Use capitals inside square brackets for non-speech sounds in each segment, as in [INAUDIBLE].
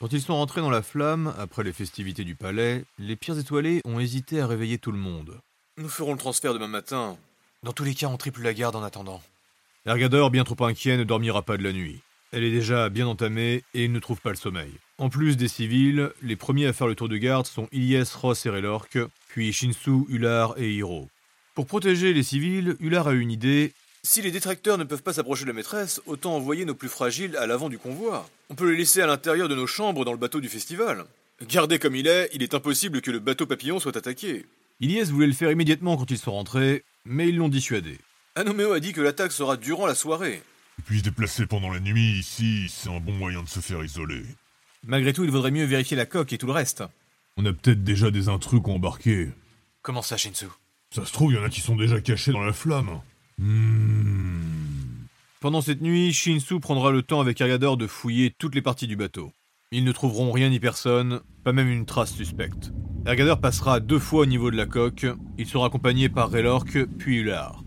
Quand ils sont rentrés dans la flamme, après les festivités du palais, les pierres étoilées ont hésité à réveiller tout le monde. Nous ferons le transfert demain matin. Dans tous les cas, on triple la garde en attendant. Ergador, bien trop inquiet, ne dormira pas de la nuit. Elle est déjà bien entamée et il ne trouve pas le sommeil. En plus des civils, les premiers à faire le tour de garde sont Ilyes, Ross et Relork, puis Shinsu, Ular et Hiro. Pour protéger les civils, Ular a une idée. Si les détracteurs ne peuvent pas s'approcher de la maîtresse, autant envoyer nos plus fragiles à l'avant du convoi. On peut les laisser à l'intérieur de nos chambres dans le bateau du festival. Gardé comme il est, il est impossible que le bateau papillon soit attaqué. Ilyes voulait le faire immédiatement quand ils sont rentrés, mais ils l'ont dissuadé. Anoméo a dit que l'attaque sera durant la soirée. Et puis se déplacer pendant la nuit ici, c'est un bon moyen de se faire isoler. Malgré tout, il vaudrait mieux vérifier la coque et tout le reste. On a peut-être déjà des intrus embarqués. Comment ça, Shinsu? Ça se trouve, il y en a qui sont déjà cachés dans la flamme. Hmm. Pendant cette nuit, Shinsu prendra le temps avec Ergador de fouiller toutes les parties du bateau. Ils ne trouveront rien ni personne, pas même une trace suspecte. Ergador passera deux fois au niveau de la coque, il sera accompagné par Relork, puis Ular.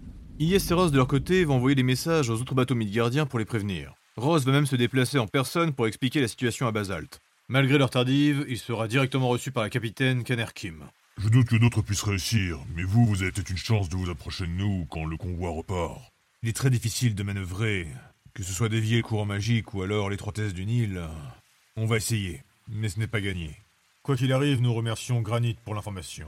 Ross de leur côté vont envoyer des messages aux autres bateaux midgardiens pour les prévenir. Ross va même se déplacer en personne pour expliquer la situation à Basalt. Malgré leur tardive, il sera directement reçu par la capitaine Kenner Kim. Je doute que d'autres puissent réussir, mais vous, vous avez peut-être une chance de vous approcher de nous quand le convoi repart. Il est très difficile de manœuvrer, que ce soit dévier le courant magique ou alors l'étroitesse du Nil. On va essayer, mais ce n'est pas gagné. Quoi qu'il arrive, nous remercions Granit pour l'information.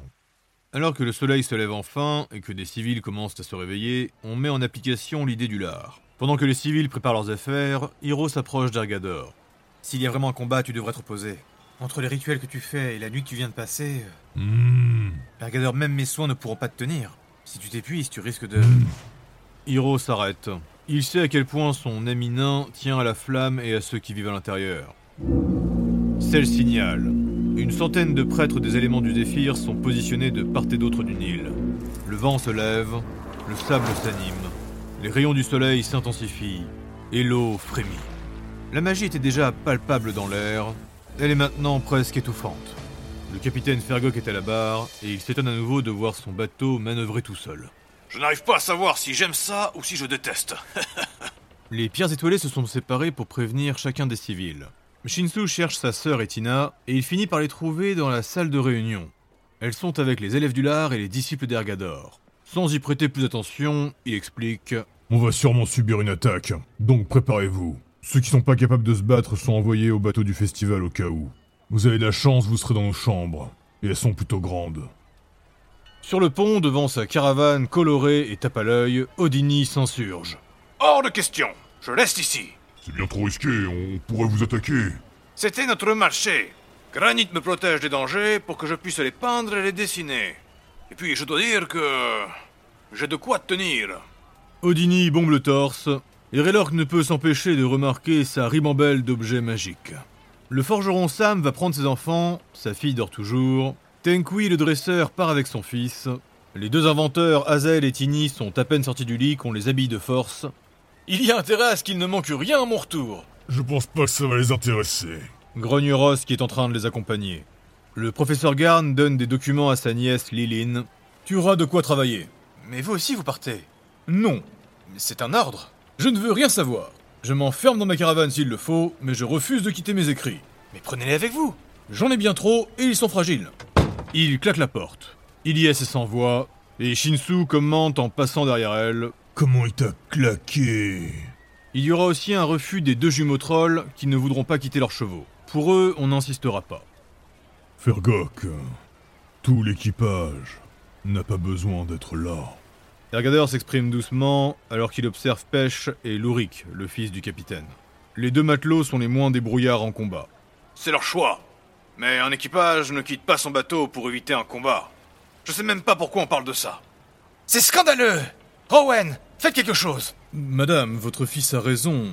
Alors que le soleil se lève enfin et que des civils commencent à se réveiller, on met en application l'idée du lard. Pendant que les civils préparent leurs affaires, Hiro s'approche d'Ergador. S'il y a vraiment un combat, tu devrais te reposer. Entre les rituels que tu fais et la nuit que tu viens de passer, Hmm. Ergador, même mes soins ne pourront pas te tenir. Si tu t'épuises, tu risques de... Hiro s'arrête. Il sait à quel point son ami nain tient à la flamme et à ceux qui vivent à l'intérieur. C'est le signal. Une centaine de prêtres des éléments du Zéphyr sont positionnés de part et d'autre du Nil. Le vent se lève, le sable s'anime, les rayons du soleil s'intensifient, et l'eau frémit. La magie était déjà palpable dans l'air, elle est maintenant presque étouffante. Le capitaine Fergok est à la barre, et il s'étonne à nouveau de voir son bateau manœuvrer tout seul. Je n'arrive pas à savoir si j'aime ça ou si je déteste. [LAUGHS] Les pierres étoilées se sont séparées pour prévenir chacun des civils. Shinsu cherche sa sœur Etina et il finit par les trouver dans la salle de réunion. Elles sont avec les élèves du lard et les disciples d'Ergador. Sans y prêter plus attention, il explique On va sûrement subir une attaque, donc préparez-vous. Ceux qui sont pas capables de se battre sont envoyés au bateau du festival au cas où. Vous avez de la chance, vous serez dans nos chambres. Et elles sont plutôt grandes. Sur le pont, devant sa caravane colorée et tape à l'œil, Odini s'insurge. Hors de question. Je reste ici. C'est bien trop risqué, on pourrait vous attaquer. C'était notre marché. Granit me protège des dangers pour que je puisse les peindre et les dessiner. Et puis, je dois dire que... J'ai de quoi tenir. Odini bombe le torse, et Relork ne peut s'empêcher de remarquer sa ribambelle d'objets magiques. Le forgeron Sam va prendre ses enfants, sa fille dort toujours, Tenkui le dresseur part avec son fils, les deux inventeurs Hazel et Tini sont à peine sortis du lit qu'on les habille de force. Il y a intérêt à ce qu'il ne manque rien à mon retour. Je pense pas que ça va les intéresser. Grogne Ross qui est en train de les accompagner. Le professeur Garn donne des documents à sa nièce Lilin. Tu auras de quoi travailler. Mais vous aussi, vous partez. Non, Mais C'est un ordre. je ne veux rien savoir. Je m'enferme dans ma caravane s'il le faut, mais je refuse de quitter mes écrits. Mais prenez-les avec vous. J'en ai bien trop et ils sont fragiles. Il claque la porte. Ilyes s'envoie, et Shinsu commente en passant derrière elle. Comment il t'a claqué? Il y aura aussi un refus des deux jumeaux trolls qui ne voudront pas quitter leurs chevaux. Pour eux, on n'insistera pas. Fergok, tout l'équipage n'a pas besoin d'être là. Ergador s'exprime doucement alors qu'il observe Pêche et Lurik, le fils du capitaine. Les deux matelots sont les moins débrouillards en combat. C'est leur choix. Mais un équipage ne quitte pas son bateau pour éviter un combat. Je sais même pas pourquoi on parle de ça. C'est scandaleux Rowan, faites quelque chose Madame, votre fils a raison.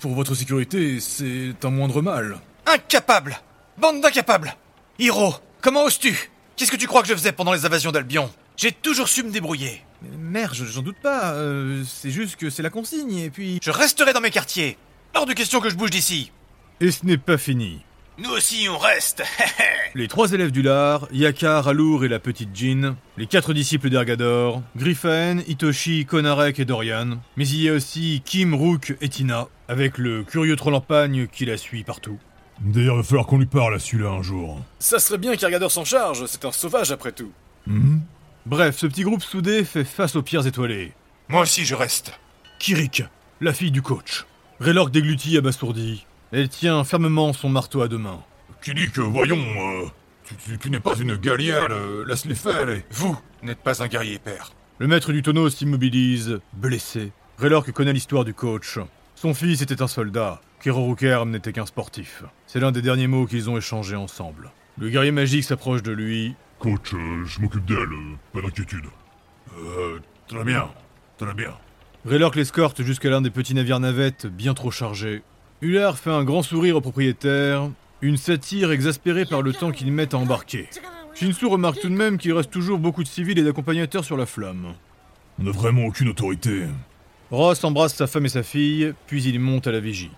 Pour votre sécurité, c'est un moindre mal. Incapable Bande d'incapables Hiro, comment oses-tu? Qu'est-ce que tu crois que je faisais pendant les invasions d'Albion? J'ai toujours su me débrouiller. Mère, j'en doute pas. euh, c'est juste que c'est la consigne, et puis... Je resterai dans mes quartiers. Hors de question que je bouge d'ici. Et ce n'est pas fini. Nous aussi, on reste. [LAUGHS] Les trois élèves du lard, Yakar, Alour et la petite Jean, les quatre disciples d'Ergador, Griffin, Itoshi, Konarek et Dorian, mais il y a aussi Kim, Rook et Tina, avec le curieux troll en pagne qui la suit partout. D'ailleurs, va falloir qu'on lui parle à celui-là un jour. Ça serait bien qu'Argador s'en charge, c'est un sauvage après tout. Hmm Bref, ce petit groupe soudé fait face aux pierres étoilées. Moi aussi, je reste. Kirik, la fille du coach. Raylork déglutit abasourdi. Elle tient fermement son marteau à deux mains. Kilik, voyons, euh, tu, tu- tu n'es pas une gallienne, euh, laisse-les faire. et- Vous n'êtes pas un guerrier, père. Le maître du tonneau s'immobilise, blessé. Raylork connaît l'histoire du coach. Son fils était un soldat. Kerorokerm n'était qu'un sportif. C'est l'un des derniers mots qu'ils ont échangés ensemble. Le guerrier magique s'approche de lui. Coach, euh, je m'occupe d'elle, pas d'inquiétude. Euh, très bien, très bien. Raylork l'escorte jusqu'à l'un des petits navires navettes bien trop chargés. Hullard fait un grand sourire au propriétaire, une satire exaspérée par le temps qu'ils mettent à embarquer. Shinsu remarque tout de même qu'il reste toujours beaucoup de civils et d'accompagnateurs sur la flamme. On n'a vraiment aucune autorité. Ross embrasse sa femme et sa fille, puis il monte à la vigie.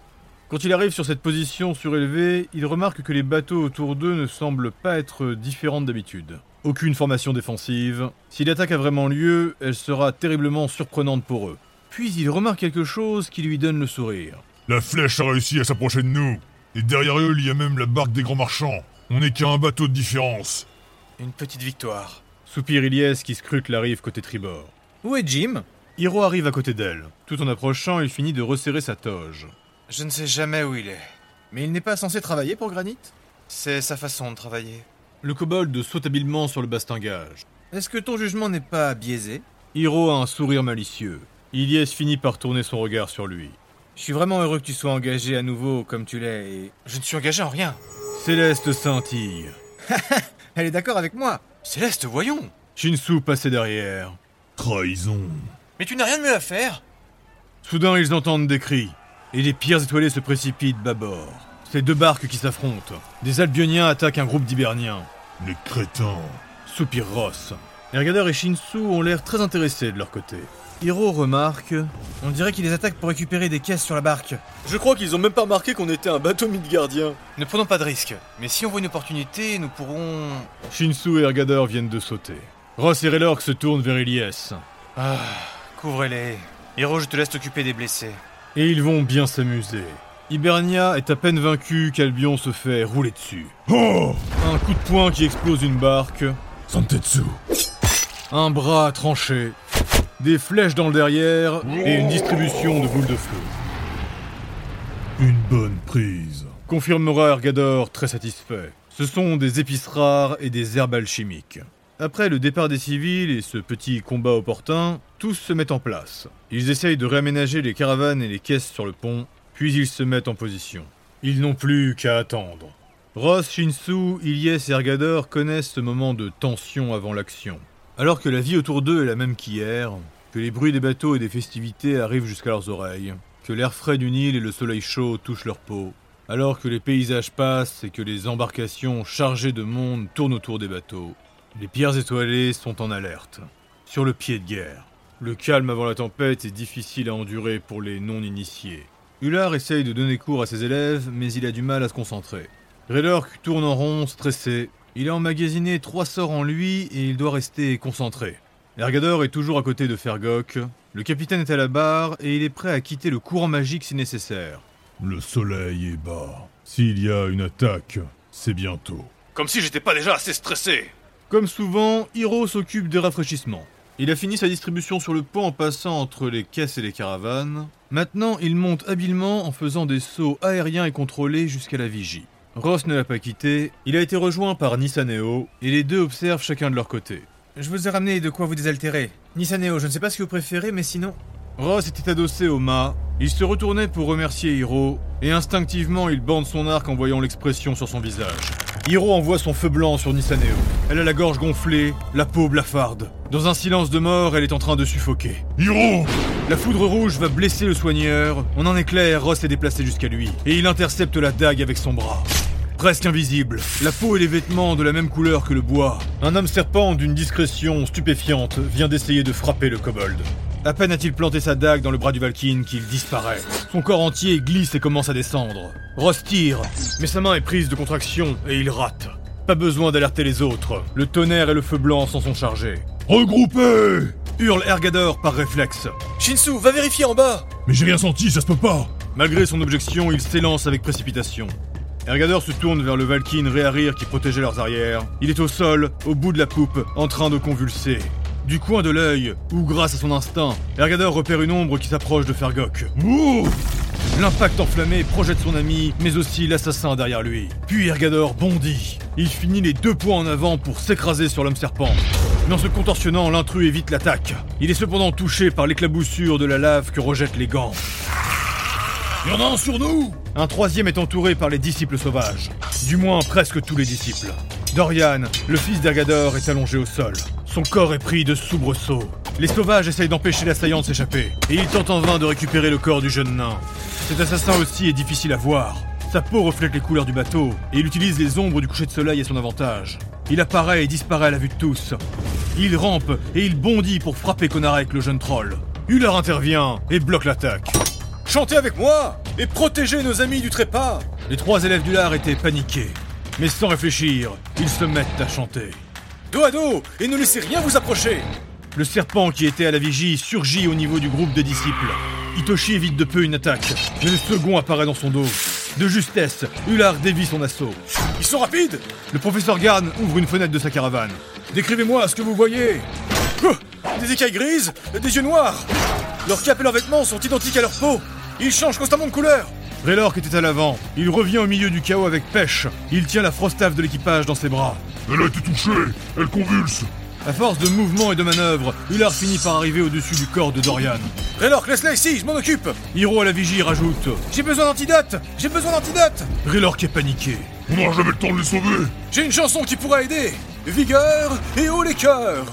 Quand il arrive sur cette position surélevée, il remarque que les bateaux autour d'eux ne semblent pas être différents d'habitude. Aucune formation défensive. Si l'attaque a vraiment lieu, elle sera terriblement surprenante pour eux. Puis il remarque quelque chose qui lui donne le sourire. La flèche a réussi à s'approcher de nous. Et derrière eux, il y a même la barque des grands marchands. On n'est qu'à un bateau de différence. Une petite victoire. Soupire Ilyes qui scrute la rive côté tribord. Où est Jim? Hiro arrive à côté d'elle. Tout en approchant, il finit de resserrer sa toge. Je ne sais jamais où il est. Mais il n'est pas censé travailler pour Granit? C'est sa façon de travailler. Le kobold saute habilement sur le bastingage. Est-ce que ton jugement n'est pas biaisé? Hiro a un sourire malicieux. Ilyes finit par tourner son regard sur lui. Je suis vraiment heureux que tu sois engagé à nouveau comme tu l'es et... Je ne suis engagé en rien. Céleste scintille. [LAUGHS] Elle est d'accord avec moi. Céleste, voyons. Shinsu passait derrière. Trahison. Mais tu n'as rien de mieux à faire. Soudain, ils entendent des cris. Et les pierres étoilées se précipitent bâbord. C'est deux barques qui s'affrontent. Des Albioniens attaquent un groupe d'Hiberniens. Les crétins. Soupire Ross. Ergador et Shinsu ont l'air très intéressés de leur côté. Hiro remarque On dirait qu'ils les attaquent pour récupérer des caisses sur la barque. Je crois qu'ils ont même pas remarqué qu'on était un bateau midgardien. Ne prenons pas de risques. Mais si on voit une opportunité, nous pourrons... Shinsu et Ergador viennent de sauter. Ross et Raylork se tournent vers Ilyes. Ah, couvrez-les. Hiro, je te laisse t'occuper des blessés. Et ils vont bien s'amuser. Hibernia est à peine vaincu qu'Albion se fait rouler dessus. Oh Un coup de poing qui explose une barque, Santetsu. un bras tranché, des flèches dans le derrière et une distribution de boules de feu. Une bonne prise. Confirmera Ergador très satisfait. Ce sont des épices rares et des herbes alchimiques. Après le départ des civils et ce petit combat opportun, tous se mettent en place. Ils essayent de réaménager les caravanes et les caisses sur le pont, puis ils se mettent en position. Ils n'ont plus qu'à attendre. Ross, Shinsu, Ilyes et Ergador connaissent ce moment de tension avant l'action. Alors que la vie autour d'eux est la même qu'hier, que les bruits des bateaux et des festivités arrivent jusqu'à leurs oreilles, que l'air frais du Nil et le soleil chaud touchent leur peau, alors que les paysages passent et que les embarcations chargées de monde tournent autour des bateaux, les pierres étoilées sont en alerte, sur le pied de guerre. Le calme avant la tempête est difficile à endurer pour les non-initiés. Hullard essaye de donner cours à ses élèves, mais il a du mal à se concentrer. Raylork tourne en rond, stressé. Il a emmagasiné trois sorts en lui et il doit rester concentré. Ergador est toujours à côté de Fergok. Le capitaine est à la barre et il est prêt à quitter le courant magique si nécessaire. Le soleil est bas. S'il y a une attaque, c'est bientôt. Comme si j'étais pas déjà assez stressé. Comme souvent, Hiro s'occupe des rafraîchissements. Il a fini sa distribution sur le pont en passant entre les caisses et les caravanes. Maintenant, il monte habilement en faisant des sauts aériens et contrôlés jusqu'à la vigie. Ross ne l'a pas quitté, il a été rejoint par Nisaneo, et les deux observent chacun de leur côté. Je vous ai ramené de quoi vous désaltérer. Nisaneo, je ne sais pas ce que vous préférez, mais sinon... Ross était adossé au mât, il se retournait pour remercier Hiro, et instinctivement il bande son arc en voyant l'expression sur son visage. Hiro envoie son feu blanc sur Nisaneo. Elle a la gorge gonflée, la peau blafarde. Dans un silence de mort, elle est en train de suffoquer. Hiro La foudre rouge va blesser le soigneur. En un éclair, Ross est déplacé jusqu'à lui, et il intercepte la dague avec son bras. Presque invisible, la peau et les vêtements de la même couleur que le bois, un homme serpent d'une discrétion stupéfiante vient d'essayer de frapper le kobold. À peine a-t-il planté sa dague dans le bras du Valkyne qu'il disparaît. Son corps entier glisse et commence à descendre. Ross tire, mais sa main est prise de contraction et il rate. Pas besoin d'alerter les autres. Le tonnerre et le feu blanc s'en sont chargés. Regroupez Hurle Ergador par réflexe. Shinsu, va vérifier en bas Mais j'ai rien senti, ça se peut pas Malgré son objection, il s'élance avec précipitation. Ergador se tourne vers le Valkyne Réarir qui protégeait leurs arrières. Il est au sol, au bout de la poupe, en train de convulser. Du coin de l'œil, ou grâce à son instinct, Ergador repère une ombre qui s'approche de Fergok. L'impact enflammé projette son ami, mais aussi l'assassin derrière lui. Puis Ergador bondit. Il finit les deux points en avant pour s'écraser sur l'homme serpent. Mais en se contorsionnant, l'intrus évite l'attaque. Il est cependant touché par l'éclaboussure de la lave que rejettent les gants. Y en a un sur nous Un troisième est entouré par les disciples sauvages. Du moins presque tous les disciples. Dorian, le fils d'Ergador, est allongé au sol. Son corps est pris de soubresauts. Les sauvages essayent d'empêcher l'assaillant de s'échapper, et il tente en vain de récupérer le corps du jeune nain. Cet assassin aussi est difficile à voir. Sa peau reflète les couleurs du bateau, et il utilise les ombres du coucher de soleil à son avantage. Il apparaît et disparaît à la vue de tous. Il rampe et il bondit pour frapper Konarek, le jeune troll. Ular intervient et bloque l'attaque. Chantez avec moi et protégez nos amis du trépas Les trois élèves du lard étaient paniqués. Mais sans réfléchir, ils se mettent à chanter. Dos à dos et ne laissez rien vous approcher Le serpent qui était à la vigie surgit au niveau du groupe de disciples. Itoshi évite de peu une attaque, mais le second apparaît dans son dos. De justesse, Ular dévie son assaut. Ils sont rapides Le professeur Garn ouvre une fenêtre de sa caravane. Décrivez-moi ce que vous voyez Oh, Des écailles grises, des yeux noirs Leurs capes et leurs vêtements sont identiques à leur peau Ils changent constamment de couleur Raylork était à l'avant. Il revient au milieu du chaos avec pêche. Il tient la frostave de l'équipage dans ses bras. Elle a été touchée Elle convulse À force de mouvements et de manœuvres, Ular finit par arriver au-dessus du corps de Dorian. Raylork, laisse-la ici, je m'en occupe Hiro à la vigie rajoute. J'ai besoin d'antidote J'ai besoin d'antidote Raylork est paniqué. On n'aura jamais le temps de les sauver J'ai une chanson qui pourra aider Vigueur et haut les cœurs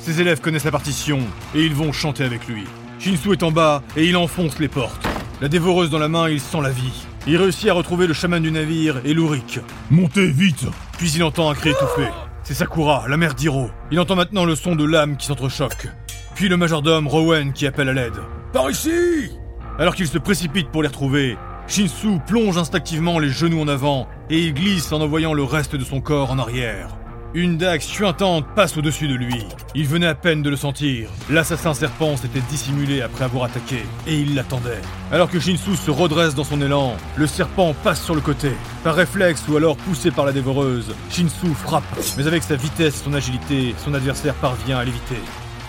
Ses élèves connaissent la partition et ils vont chanter avec lui. Shinsu est en bas et il enfonce les portes. La dévoreuse dans la main, il sent la vie. Il réussit à retrouver le chaman du navire et l'Uric. Montez, vite Puis il entend un cri étouffé. C'est Sakura, la mère d'Hiro. Il entend maintenant le son de lames qui s'entrechoquent. Puis le majordome Rowan qui appelle à l'aide. Par ici Alors qu'il se précipite pour les retrouver, Shinsu plonge instinctivement les genoux en avant et il glisse en envoyant le reste de son corps en arrière. Une dague suintante passe au-dessus de lui. Il venait à peine de le sentir. L'assassin serpent s'était dissimulé après avoir attaqué, et il l'attendait. Alors que Shinsu se redresse dans son élan, le serpent passe sur le côté. Par réflexe ou alors poussé par la dévoreuse, Shinsu frappe. Mais avec sa vitesse et son agilité, son adversaire parvient à l'éviter.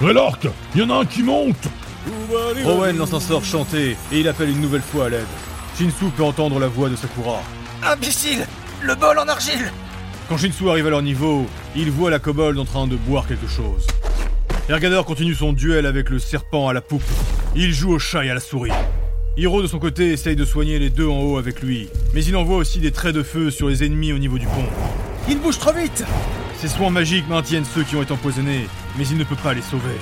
Raylork Y en a un qui monte Rowan lance un sort chanté, et il appelle une nouvelle fois à l'aide. Shinsu peut entendre la voix de Sakura. Imbécile Le bol en argile Quand Shinsu arrive à leur niveau, il voit la kobold en train de boire quelque chose. Ergador continue son duel avec le serpent à la poupe. Il joue au chat et à la souris. Hiro de son côté essaye de soigner les deux en haut avec lui, mais il envoie aussi des traits de feu sur les ennemis au niveau du pont. Il bouge trop vite Ses soins magiques maintiennent ceux qui ont été empoisonnés, mais il ne peut pas les sauver.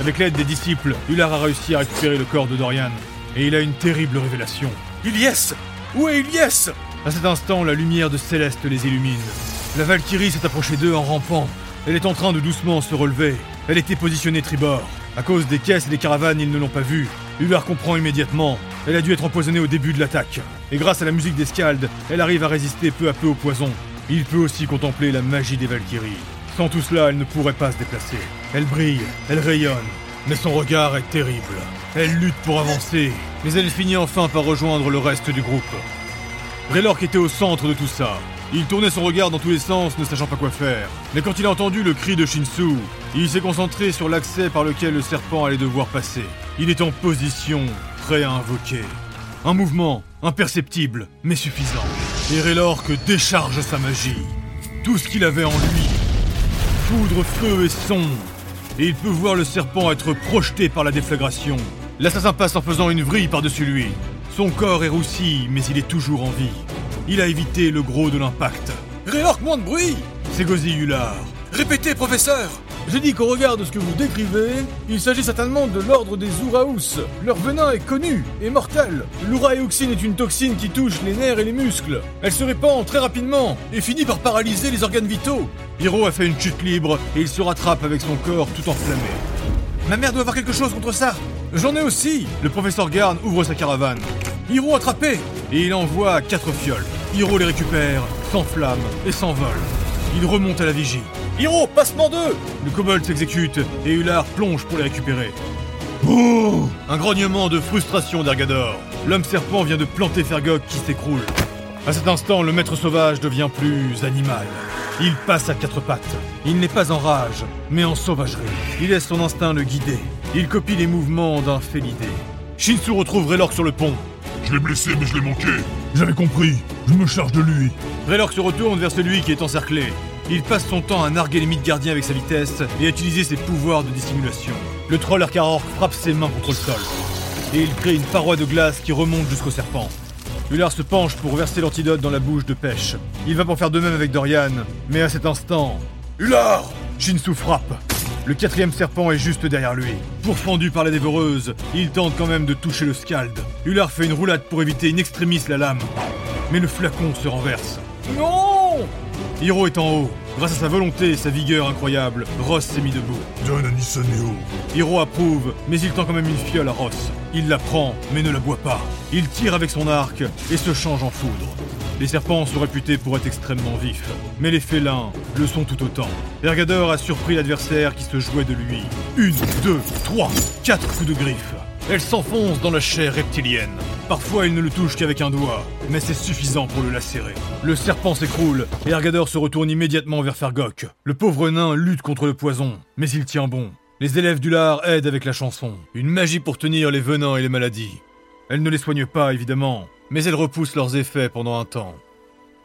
Avec l'aide des disciples, Ular a réussi à récupérer le corps de Dorian, et il a une terrible révélation. Ilyes Où est Ilyes À cet instant, la lumière de Céleste les illumine. La Valkyrie s'est approchée d'eux en rampant. Elle est en train de doucement se relever. Elle était positionnée tribord. À cause des caisses et des caravanes, ils ne l'ont pas vue. Ular comprend immédiatement. Elle a dû être empoisonnée au début de l'attaque. Et grâce à la musique des elle arrive à résister peu à peu au poison. Il peut aussi contempler la magie des Valkyries. Sans tout cela, elle ne pourrait pas se déplacer. Elle brille, elle rayonne, mais son regard est terrible. Elle lutte pour avancer, mais elle finit enfin par rejoindre le reste du groupe. Raylork était au centre de tout ça. Il tournait son regard dans tous les sens, ne sachant pas quoi faire. Mais quand il a entendu le cri de Shinsu, il s'est concentré sur l'accès par lequel le serpent allait devoir passer. Il est en position, prêt à invoquer. Un mouvement, imperceptible, mais suffisant. Et Raylork décharge sa magie. Tout ce qu'il avait en lui. Foudre, feu et son. Et il peut voir le serpent être projeté par la déflagration. L'assassin passe en faisant une vrille par-dessus lui. Son corps est roussi, mais il est toujours en vie. Il a évité le gros de l'impact. Raylork, moins de bruit C'est Ular. Répétez, professeur J'ai dit qu'au regard de ce que vous décrivez, il s'agit certainement de l'ordre des Uraous. Leur venin est connu et mortel. L'Uraeoxine est une toxine qui touche les nerfs et les muscles. Elle se répand très rapidement et finit par paralyser les organes vitaux. Hiro a fait une chute libre et il se rattrape avec son corps tout enflammé. Ma mère doit avoir quelque chose contre ça J'en ai aussi Le professeur Garn ouvre sa caravane. Hiro attrapé Et il envoie quatre fioles. Hiro les récupère, s'enflamme et s'envole. Il remonte à la vigie. Hiro, passement d'eux Le kobold s'exécute et Ular plonge pour les récupérer. Oh Un grognement de frustration d'Ergador. L'homme serpent vient de planter Fergok qui s'écroule. À cet instant, le maître sauvage devient plus animal. Il passe à quatre pattes. Il n'est pas en rage, mais en sauvagerie. Il laisse son instinct le guider. Il copie les mouvements d'un félidé. Shinsu retrouve Raylork sur le pont. Je l'ai blessé, mais je l'ai manqué. J'avais compris. Je me charge de lui. Raylork se retourne vers celui qui est encerclé. Il passe son temps à narguer les mythes gardiens avec sa vitesse et à utiliser ses pouvoirs de dissimulation. Le troll Arkarork frappe ses mains contre le sol. Et il crée une paroi de glace qui remonte jusqu'au serpent. Ular se penche pour verser l'antidote dans la bouche de Pêche. Il va pour faire de même avec Dorian, mais à cet instant... Ular Shinsu frappe. Le quatrième serpent est juste derrière lui. Pourfendu par la dévoreuse, il tente quand même de toucher le scald. Ular fait une roulade pour éviter in extremis la lame. Mais le flacon se renverse. Non Hiro est en haut. Grâce à sa volonté et sa vigueur incroyable, Ross s'est mis debout. Donne à. Hiro approuve, mais il tend quand même une fiole à Ross. Il la prend, mais ne la boit pas. Il tire avec son arc et se change en foudre. Les serpents sont réputés pour être extrêmement vifs, mais les félins le sont tout autant. Ergador a surpris l'adversaire qui se jouait de lui. Une, deux, trois, quatre coups de griffe. Elle s'enfonce dans la chair reptilienne. Parfois, il ne le touche qu'avec un doigt, mais c'est suffisant pour le lacérer. Le serpent s'écroule, et Ergador se retourne immédiatement vers Fergok. Le pauvre nain lutte contre le poison, mais il tient bon. Les élèves du lard aident avec la chanson, une magie pour tenir les venins et les maladies. Elle ne les soigne pas, évidemment, mais elle repousse leurs effets pendant un temps.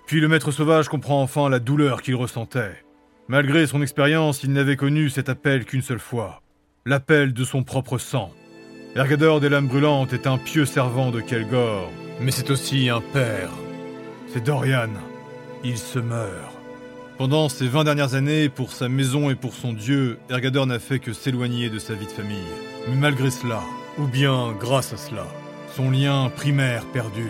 Puis le maître sauvage comprend enfin la douleur qu'il ressentait. Malgré son expérience, il n'avait connu cet appel qu'une seule fois. L'appel de son propre sang. Ergador des lames brûlantes est un pieux servant de Kelgor, mais c'est aussi un père. C'est Dorian. Il se meurt. Pendant ces 20 dernières années, pour sa maison et pour son dieu, Ergador n'a fait que s'éloigner de sa vie de famille. Mais malgré cela, ou bien grâce à cela, son lien primaire perdure.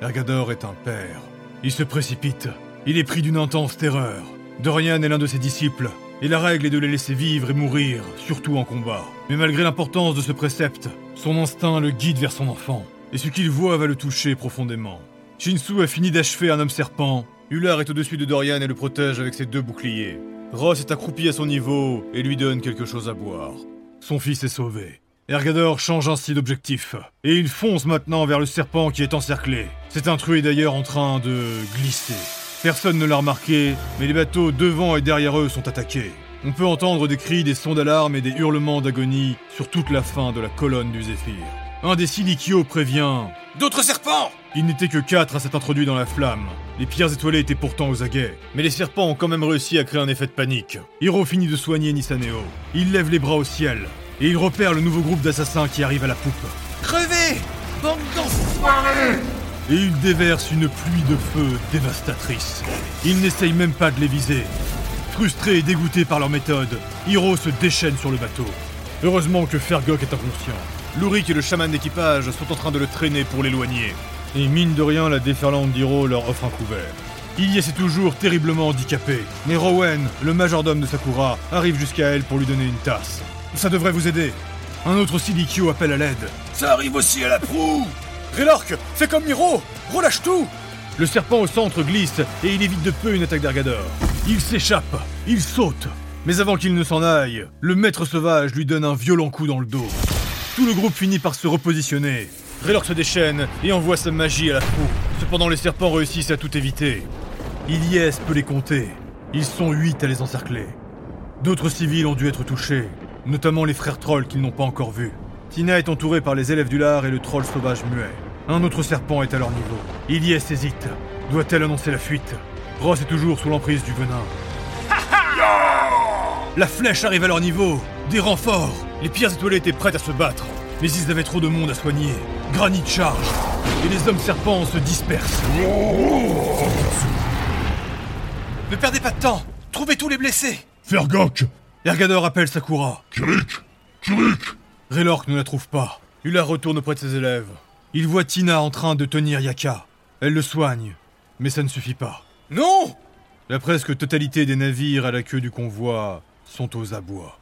Ergador est un père. Il se précipite. Il est pris d'une intense terreur. Dorian est l'un de ses disciples, et la règle est de les laisser vivre et mourir, surtout en combat. Mais malgré l'importance de ce précepte, son instinct le guide vers son enfant, et ce qu'il voit va le toucher profondément. Shinsu a fini d'achever un homme serpent. Ular est au-dessus de Dorian et le protège avec ses deux boucliers. Ross est accroupi à son niveau et lui donne quelque chose à boire. Son fils est sauvé. Ergador change ainsi d'objectif, et il fonce maintenant vers le serpent qui est encerclé. Cet intrus est d'ailleurs en train de glisser. Personne ne l'a remarqué, mais les bateaux devant et derrière eux sont attaqués. On peut entendre des cris, des sons d'alarme et des hurlements d'agonie sur toute la fin de la colonne du Zéphyr. Un des silikios prévient D'autres serpents il n'était que quatre à s'être introduits dans la flamme. Les pierres étoilées étaient pourtant aux aguets, mais les serpents ont quand même réussi à créer un effet de panique. Hiro finit de soigner Nisaneo. Il lève les bras au ciel, et il repère le nouveau groupe d'assassins qui arrive à la poupe. Crevez Bande d'enfoirés Et il déverse une pluie de feu dévastatrice. Il n'essaye même pas de les viser. Frustré et dégoûté par leur méthode, Hiro se déchaîne sur le bateau. Heureusement que Fergok est inconscient. Lurik et le chaman d'équipage sont en train de le traîner pour l'éloigner. Et mine de rien, la déferlante d'Hiro leur offre un couvert. Ilyes est toujours terriblement handicapé, mais Rowen, le majordome de Sakura, arrive jusqu'à elle pour lui donner une tasse. Ça devrait vous aider. Un autre Silikyo appelle à l'aide. Ça arrive aussi à la proue Raylork, fais comme Hiro Relâche tout Le serpent au centre glisse et il évite de peu une attaque d'Argador. Il s'échappe, il saute. Mais avant qu'il ne s'en aille, le maître sauvage lui donne un violent coup dans le dos. Tout le groupe finit par se repositionner. Raylork se déchaîne et envoie sa magie à la proue. Cependant, les serpents réussissent à tout éviter. Ilyes peut les compter. Ils sont huit à les encercler. D'autres civils ont dû être touchés, notamment les frères trolls qu'ils n'ont pas encore vus. Tina est entourée par les élèves du lard et le troll sauvage muet. Un autre serpent est à leur niveau. Ilyes hésite. Doit-elle annoncer la fuite? Ross est toujours sous l'emprise du venin. La flèche arrive à leur niveau Des renforts Les pierres étoilées étaient prêtes à se battre, mais ils avaient trop de monde à soigner. Granit charge Et les hommes serpents se dispersent. Ne perdez pas de temps Trouvez tous les blessés Fergok Ergador appelle Sakura. Kirik Kirik Raylork ne la trouve pas. Ular retourne auprès de ses élèves. Il voit Tina en train de tenir Yaka. Elle le soigne, mais ça ne suffit pas. Non La presque totalité des navires à la queue du convoi sont aux abois.